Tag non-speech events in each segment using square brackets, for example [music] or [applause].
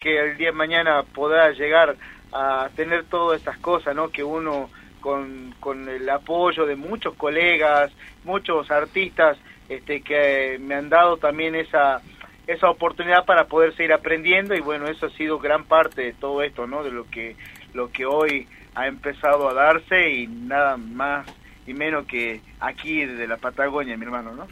que el día de mañana pueda llegar a tener todas estas cosas, ¿no? Que uno con, con el apoyo de muchos colegas, muchos artistas este, que me han dado también esa esa oportunidad para poder seguir aprendiendo y bueno, eso ha sido gran parte de todo esto, ¿no? De lo que lo que hoy ha empezado a darse y nada más y menos que aquí de la Patagonia, mi hermano, ¿no?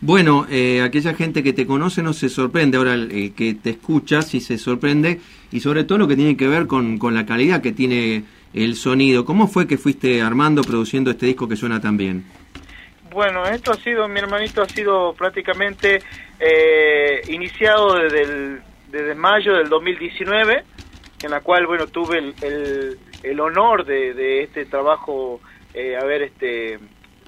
Bueno, eh, aquella gente que te conoce no se sorprende, ahora el, que te escucha sí se sorprende, y sobre todo lo que tiene que ver con, con la calidad que tiene el sonido. ¿Cómo fue que fuiste armando, produciendo este disco que suena tan bien? Bueno, esto ha sido, mi hermanito, ha sido prácticamente eh, iniciado desde, desde mayo del 2019, en la cual, bueno, tuve el, el, honor de, de, este trabajo, eh, haber este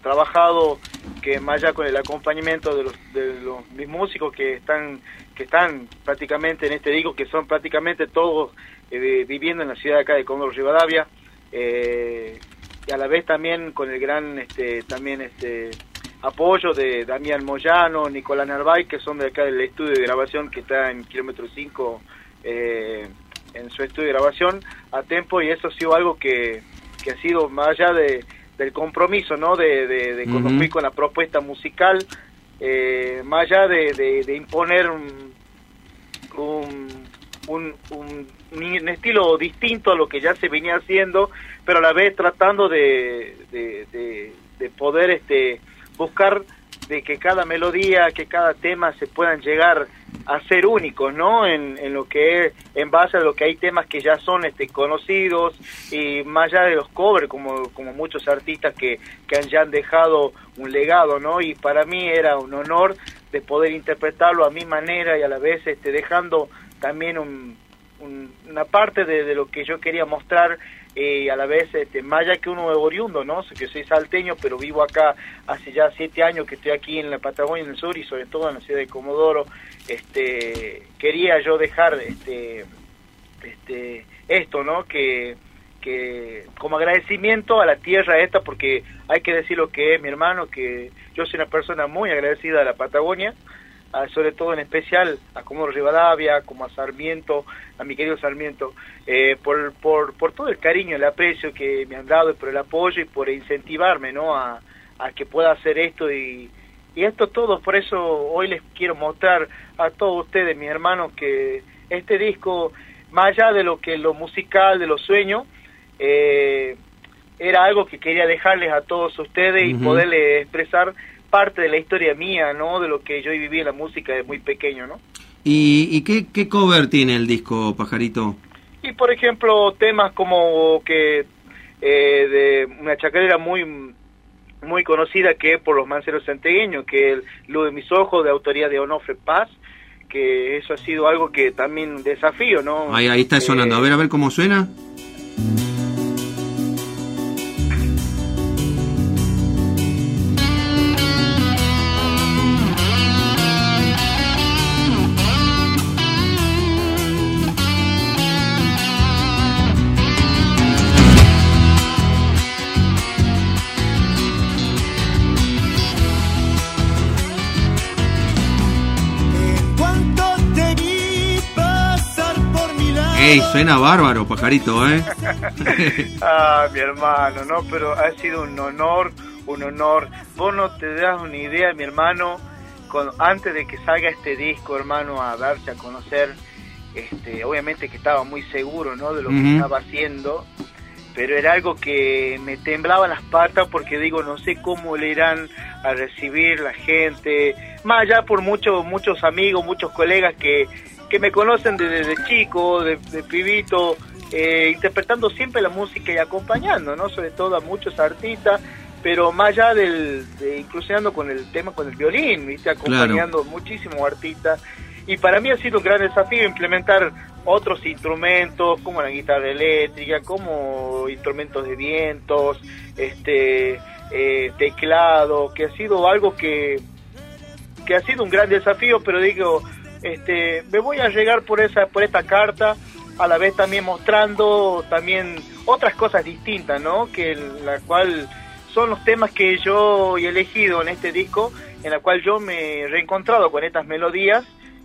trabajado que más allá con el acompañamiento de los, de los mis músicos que están que están prácticamente en este disco que son prácticamente todos eh, viviendo en la ciudad de acá de Cóndor Rivadavia eh, y a la vez también con el gran este también este apoyo de Damián Moyano, Nicolás Narváez, que son de acá del estudio de grabación que está en kilómetro 5 eh, en su estudio de grabación a tiempo y eso ha sido algo que, que ha sido más allá de, del compromiso, ¿no? De, de, con la propuesta musical, eh, más allá de, de, imponer un, un, un, un, estilo distinto a lo que ya se venía haciendo, pero a la vez tratando de, de, de poder este buscar de que cada melodía, que cada tema se puedan llegar a ser únicos, ¿no? En, lo que es, en base a lo que hay temas que ya son este, conocidos y más allá de los covers, como, como muchos artistas que, que han, ya han dejado un legado, ¿no? Y para mí era un honor de poder interpretarlo a mi manera y a la vez este, dejando también un, una parte de lo que yo quería mostrar y a la vez este, más allá que uno es oriundo, ¿no? que soy salteño, pero vivo acá hace ya siete años que estoy aquí en la Patagonia del Sur y sobre todo en la ciudad de Comodoro, este, quería yo dejar este, este, esto, ¿no? Que, que como agradecimiento a la tierra esta, porque hay que decir lo que es mi hermano, que yo soy una persona muy agradecida a la Patagonia, sobre todo en especial a Comodoro Rivadavia, como a Sarmiento, a mi querido Sarmiento, eh, por, por, por todo el cariño, el aprecio que me han dado, y por el apoyo y por incentivarme ¿no? a, a que pueda hacer esto y, y esto todo, por eso hoy les quiero mostrar a todos ustedes, mis hermanos, que este disco, más allá de lo que lo musical, de los sueños, eh, era algo que quería dejarles a todos ustedes y poderles expresar parte de la historia mía, ¿no? De lo que yo viví en la música de muy pequeño, ¿no? ¿Y, qué, qué, cover tiene el disco, Pajarito? Y, por ejemplo, temas como que eh, de una chacarera muy muy conocida que es por los manceros santegueños, que es Luz de mis ojos, de autoría de Onofre Paz, que eso ha sido algo que también desafío, ¿no? Ahí, ahí está sonando, a ver, a ver cómo suena. Ey, suena bárbaro, pajarito, ¿eh? [laughs] ah, mi hermano, no, pero ha sido un honor, un honor. Vos no te das una idea, mi hermano, con, antes de que salga este disco, hermano, a darse a conocer, este, obviamente que estaba muy seguro, ¿no? De lo que estaba haciendo, pero era algo que me temblaba las patas porque digo, no sé cómo le irán a recibir la gente, más allá por muchos, muchos amigos, muchos colegas que que me conocen desde, chico, de, pibito, eh, interpretando siempre la música y acompañando, ¿no? Sobre todo a muchos artistas, pero más allá del, de con el tema, con el violín, ¿viste? Acompañando muchísimos artistas. Y para mí ha sido un gran desafío implementar otros instrumentos, como la guitarra eléctrica, como instrumentos de vientos, este, eh, teclado, que ha sido algo que, que ha sido un gran desafío, pero digo, este, me voy a llegar por esa, por esta carta, a la vez también mostrando también otras cosas distintas, ¿no? Que la cual son los temas que yo he elegido en este disco, en la cual yo me he reencontrado con estas melodías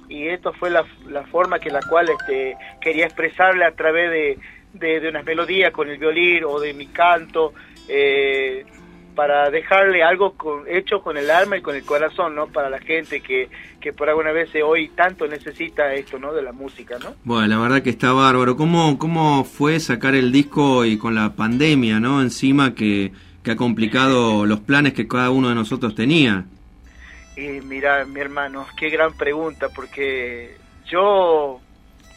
y esto fue la, la forma que la cual este, quería expresarle a través de, de, unas melodías con el violín o de mi canto, eh, para dejarle algo con, hecho con el alma y con el corazón, ¿no? Para la gente que, que por alguna vez hoy tanto necesita esto, ¿no? De la música, ¿no? Bueno, la verdad que está bárbaro. ¿Cómo, cómo fue sacar el disco y con la pandemia, ¿no? Encima que, que ha complicado [laughs] los planes que cada uno de nosotros tenía. Y mira, mi hermano, qué gran pregunta, porque yo,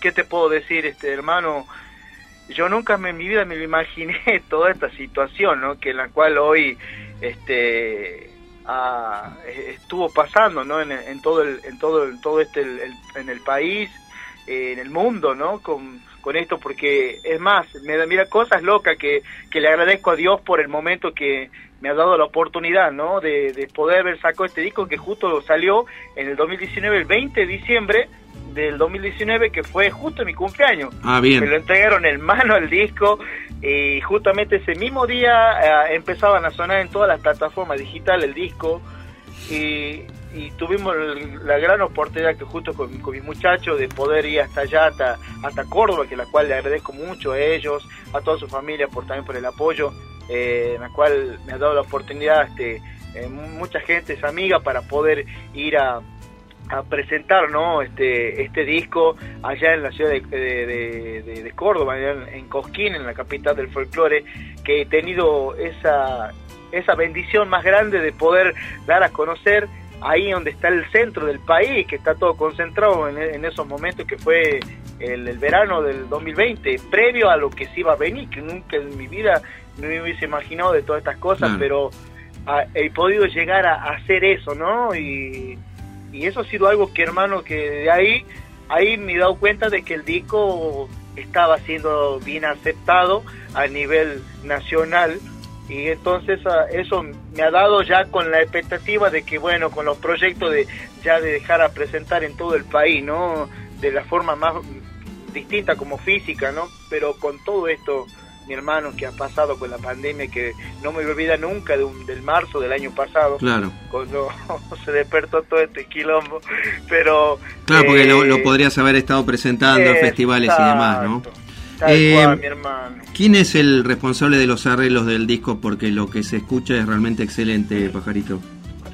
¿qué te puedo decir, este hermano? Yo nunca en mi vida me imaginé [laughs] toda esta situación, ¿no? Que en la cual hoy este estuvo pasando, ¿no? En, todo el, en todo en todo este en el país, en el mundo, ¿no? Con, con esto porque es más, me da mira cosas locas que, que le agradezco a Dios por el momento que me ha dado la oportunidad, ¿no? De, de poder haber sacado este disco que justo salió en el 2019, el 20 de diciembre, del 2019 que fue justo mi cumpleaños. Ah, bien. Me lo entregaron en mano el disco y justamente ese mismo día eh, empezaban a sonar en todas las plataformas digitales el disco y, tuvimos la gran oportunidad que justo con, mis muchachos de poder ir hasta allá, hasta, hasta Córdoba, que la cual le agradezco mucho a ellos, a toda su familia por también por el apoyo, eh, en la cual me ha dado la oportunidad este, eh, mucha gente es amiga para poder ir a presentar ¿no? este, este disco allá en la ciudad de, de, Córdoba, en, Cosquín, en la capital del folclore, que he tenido esa, esa bendición más grande de poder dar a conocer ahí donde está el centro del país, que está todo concentrado en, esos momentos que fue el, verano del 2020, previo a lo que se iba a venir, que nunca en mi vida me hubiese imaginado de todas estas cosas, pero he podido llegar a, a hacer eso, ¿no? Y y eso ha sido algo que hermano que de ahí ahí me he dado cuenta de que el disco estaba siendo bien aceptado a nivel nacional y entonces ah, eso me ha dado ya con la expectativa de que bueno con los proyectos de ya de dejar a presentar en todo el país no de la forma más distinta como física no pero con todo esto mi hermano que ha pasado con la pandemia que no me olvida nunca de un, del marzo del año pasado claro. cuando [laughs] se despertó todo este quilombo pero claro porque lo, eh, podrías haber estado presentando en festivales y demás no eh, mi hermano. ¿Quién es el responsable de los arreglos del disco? Porque lo que se escucha es realmente excelente, Pajarito.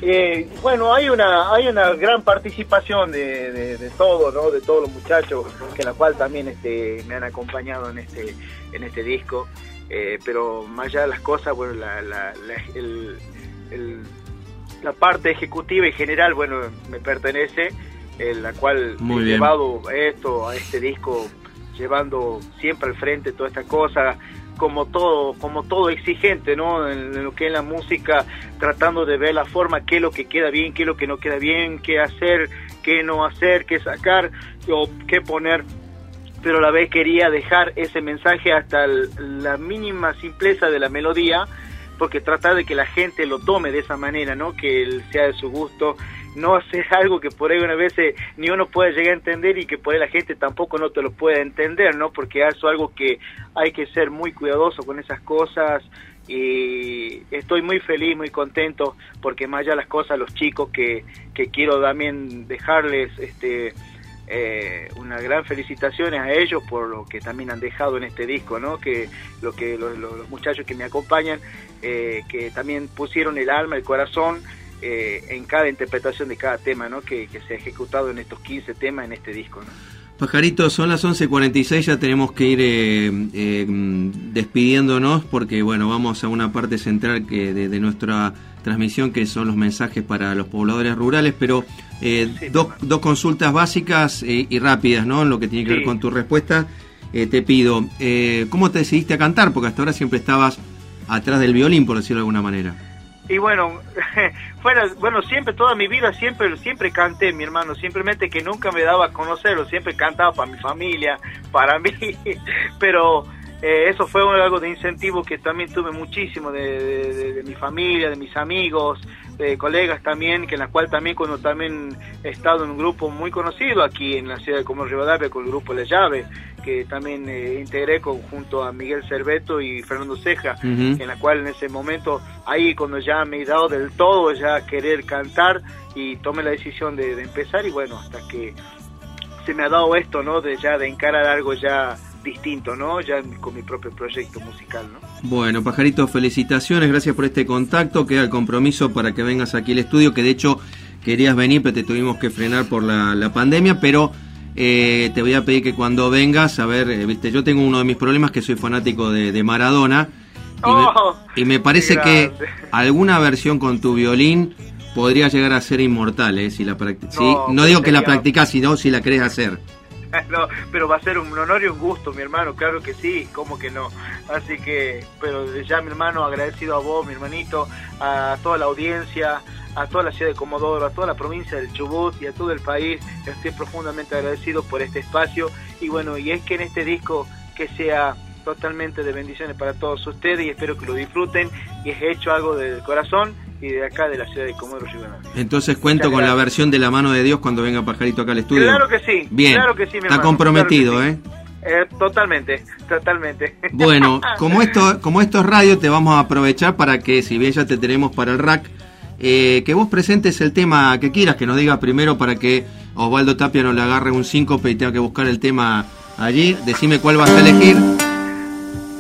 Eh, bueno, hay una hay una gran participación de, de, de todo, ¿no? De todos los muchachos, que la cual también este, me han acompañado en este en este disco. Eh, pero más allá de las cosas, bueno, la, la, la, parte ejecutiva y general, bueno, me pertenece, en la cual he llevado esto, a este disco, llevando siempre al frente toda esta cosa, como todo, como todo exigente, ¿no? En, lo que es la música, tratando de ver la forma, qué es lo que queda bien, qué es lo que no queda bien, qué hacer, qué no hacer, qué sacar o qué poner. Pero a la vez quería dejar ese mensaje hasta la mínima simpleza de la melodía, porque tratar de que la gente lo tome de esa manera, ¿no? Que sea de su gusto no hacer algo que por ahí una vez ni uno puede llegar a entender y que por ahí la gente tampoco no te lo puede entender, ¿no? Porque eso es algo que hay que ser muy cuidadoso con esas cosas y estoy muy feliz, muy contento porque más allá de las cosas, los chicos que, que quiero también dejarles este eh, una gran felicitaciones a ellos por lo que también han dejado en este disco, ¿no? Que lo que los, muchachos que me acompañan, eh, que también pusieron el alma, el corazón eh, en cada interpretación de cada tema ¿no? que, se ha ejecutado en estos 15 temas en este disco. ¿no? Pajarito, son las 11.46, ya tenemos que ir eh, eh, despidiéndonos porque bueno, vamos a una parte central que de, nuestra transmisión que son los mensajes para los pobladores rurales, pero dos, dos, consultas básicas y rápidas, ¿no? En lo que tiene que ver con tu respuesta, te pido, ¿cómo te decidiste a cantar? Porque hasta ahora siempre estabas atrás del violín, por decirlo de alguna manera. Y bueno, [laughs] fuera, bueno, siempre, toda mi vida, siempre, siempre canté, mi hermano, simplemente que nunca me daba a conocerlo, siempre cantaba para mi familia, para [laughs] mí, pero eh, eso fue algo de incentivo que también tuve muchísimo de, mi familia, de mis amigos, de colegas también, que en la cual también cuando también he estado en un grupo muy conocido aquí en la ciudad de Comor Rivadavia con el grupo La Llave, que también eh, integré con, junto a Miguel Cerveto y Fernando Ceja, en la cual en ese momento, ahí cuando ya me he dado del todo ya querer cantar y tomé la decisión de, empezar y bueno, hasta que se me ha dado esto, ¿no? De ya de encarar algo ya distinto, ¿no? Ya con mi propio proyecto musical, ¿no? Bueno, Pajarito, felicitaciones, gracias por este contacto, queda el compromiso para que vengas aquí al estudio, que de hecho querías venir, pero te tuvimos que frenar por la, pandemia, pero eh, te voy a pedir que cuando vengas, a ver, eh, viste, yo tengo uno de mis problemas que soy fanático de, Maradona, y, me, oh, parece que alguna versión con tu violín podría llegar a ser inmortal, ¿eh? Si la no, no digo que la practicas, sino si la querés hacer. [laughs] no, pero va a ser un honor y un gusto, mi hermano, claro que sí, como que no. Así que, pero ya mi hermano, agradecido a vos, mi hermanito, a toda la audiencia, a toda la ciudad de Comodoro, a toda la provincia del Chubut y a todo el país, estoy profundamente agradecido por este espacio y bueno, y es que en este disco que sea totalmente de bendiciones para todos ustedes y espero que lo disfruten y es hecho algo del corazón y de acá de la ciudad de Comodoro Rivadavia. Entonces cuento con la versión de la mano de Dios cuando venga Pajarito acá al estudio. Claro que sí. Bien. Claro que sí, Está comprometido, ¿eh? ¿eh? Totalmente, totalmente. Bueno, [laughs] como esto, como esto es radio, te vamos a aprovechar para que, si bien ya te tenemos para el rack, eh, que vos presentes el tema que quieras, que nos digas primero para que Osvaldo Tapia no le agarre un síncope y tenga que buscar el tema allí. Decime cuál vas a elegir.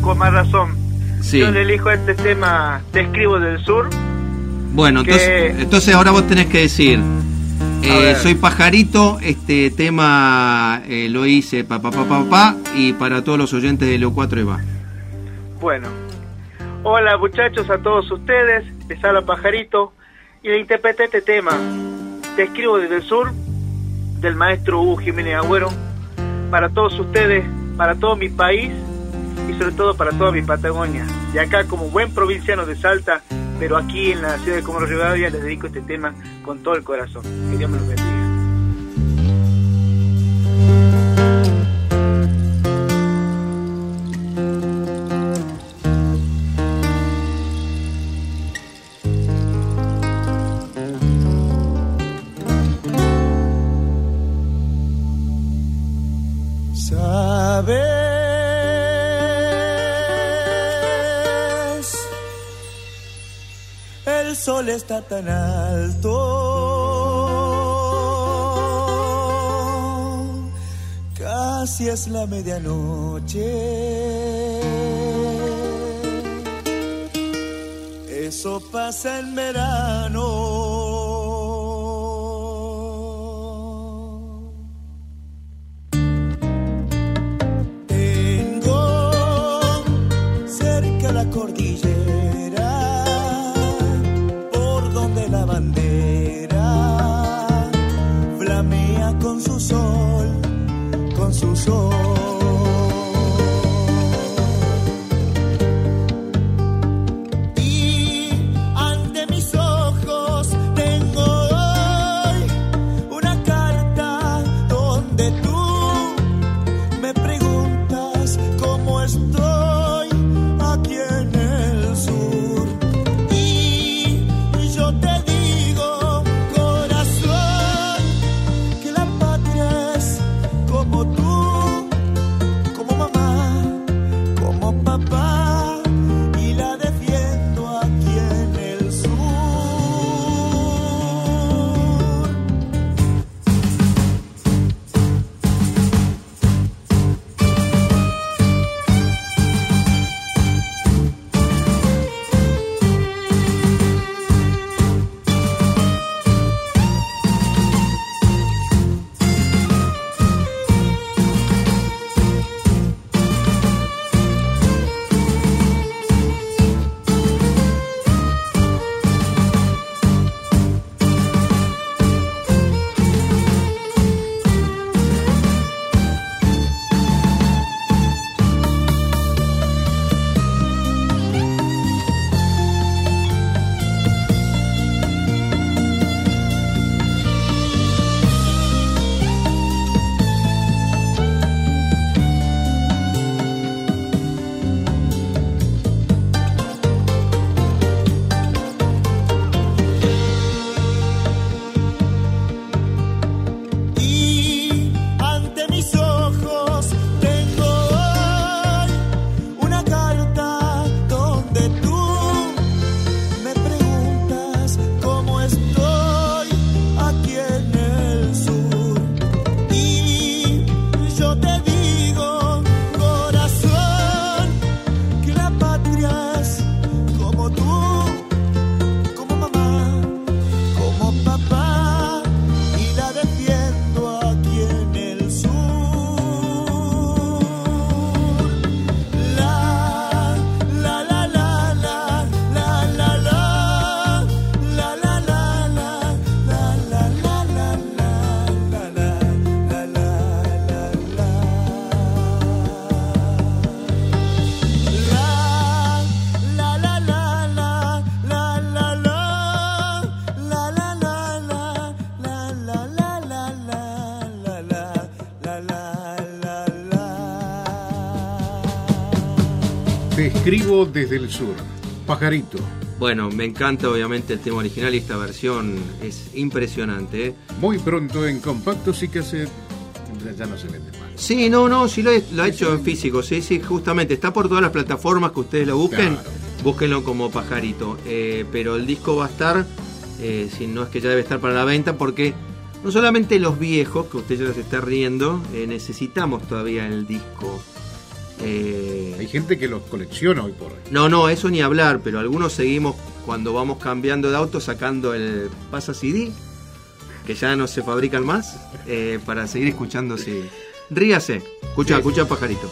Con más razón. Yo le elijo este tema, Te escribo del sur. Bueno, entonces, entonces ahora vos tenés que decir, eh, soy pajarito, este tema eh, lo hice pa pa, pa pa pa y para todos los oyentes de Leo 4 va. Bueno, hola muchachos a todos ustedes, les habla pajarito y le interpreté este tema. Te escribo desde el sur, del maestro Hugo Jiménez Agüero, para todos ustedes, para todo mi país y sobre todo para toda mi Patagonia. Y acá como buen provinciano de Salta, pero aquí en la ciudad de Comodoro Rivadavia les dedico este tema con todo el corazón. Que Dios me lo bendiga. Está tan alto. Casi es la medianoche. Eso pasa en verano. Oh, Papa. Escribo desde el sur. Pajarito. Bueno, me encanta obviamente el tema original y esta versión es impresionante. ¿eh? Muy pronto en compactos y cassette. Ya no se vende más. Sí, no, no, sí lo, he, lo ha hecho en físico, sí, sí, justamente. Está por todas las plataformas que ustedes lo busquen. Claro. Búsquenlo como pajarito. Eh, pero el disco va a estar, eh, si no es que ya debe estar para la venta, porque no solamente los viejos, que usted ya se está riendo, necesitamos todavía el disco. Eh, Hay gente que los colecciona hoy por hoy. no, no, eso ni hablar, pero algunos seguimos cuando vamos cambiando de auto sacando el pasa CD, que ya no se fabrican más, eh, para seguir escuchando CD. Ríase, escucha, Sí, escucha pajarito.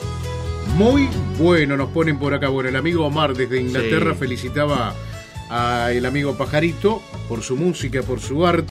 Muy bueno nos ponen por acá. Bueno, el amigo Omar desde Inglaterra Sí. felicitaba al amigo Pajarito por su música, por su arte.